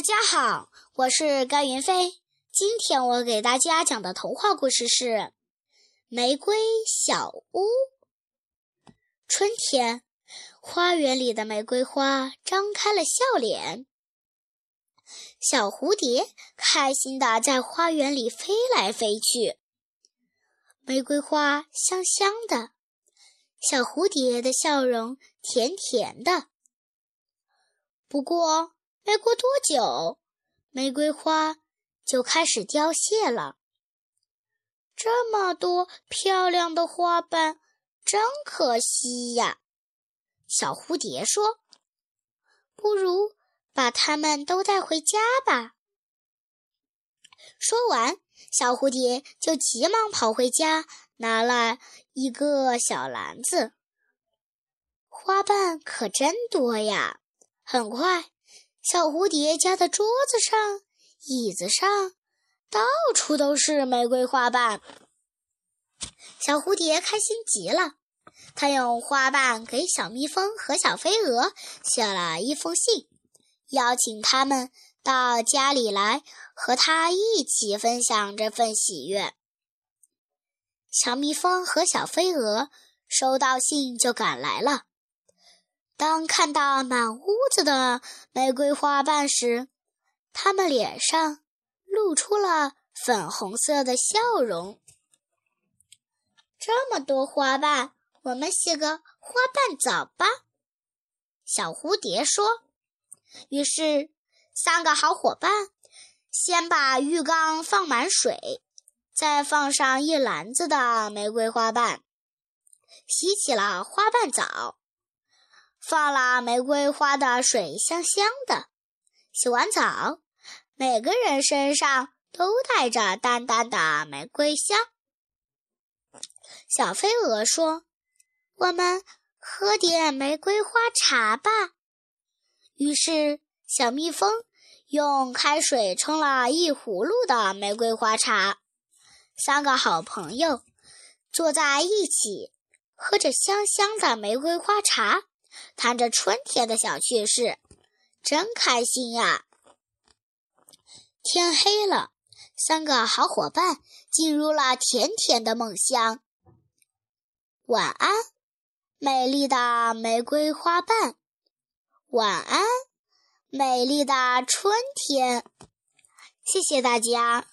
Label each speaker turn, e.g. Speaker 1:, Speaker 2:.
Speaker 1: 大家好，我是甘云飞。今天我给大家讲的童话故事是《玫瑰小屋》。春天，花园里的玫瑰花张开了笑脸，小蝴蝶开心地在花园里飞来飞去。玫瑰花香香的，小蝴蝶的笑容甜甜的。不过，没过多久，玫瑰花就开始凋谢了。这么多漂亮的花瓣，真可惜呀！小蝴蝶说：“不如把它们都带回家吧。”说完，小蝴蝶就急忙跑回家，拿了一个小篮子。花瓣可真多呀！很快。小蝴蝶家的桌子上、椅子上，到处都是玫瑰花瓣。小蝴蝶开心极了，它用花瓣给小蜜蜂和小飞蛾写了一封信，邀请他们到家里来和它一起分享这份喜悦。小蜜蜂和小飞蛾收到信就赶来了。当看到满屋子的玫瑰花瓣时，他们脸上露出了粉红色的笑容。这么多花瓣，我们洗个花瓣澡吧。小蝴蝶说。于是，三个好伙伴先把浴缸放满水，再放上一篮子的玫瑰花瓣，洗起了花瓣澡。放了玫瑰花的水香香的，洗完澡，每个人身上都带着淡淡的玫瑰香。小飞蛾说：“我们喝点玫瑰花茶吧。”于是，小蜜蜂用开水冲了一葫芦的玫瑰花茶。三个好朋友坐在一起，喝着香香的玫瑰花茶。谈着春天的小趣事，真开心呀！天黑了，三个好伙伴进入了甜甜的梦乡。晚安，美丽的玫瑰花瓣。晚安，美丽的春天。谢谢大家。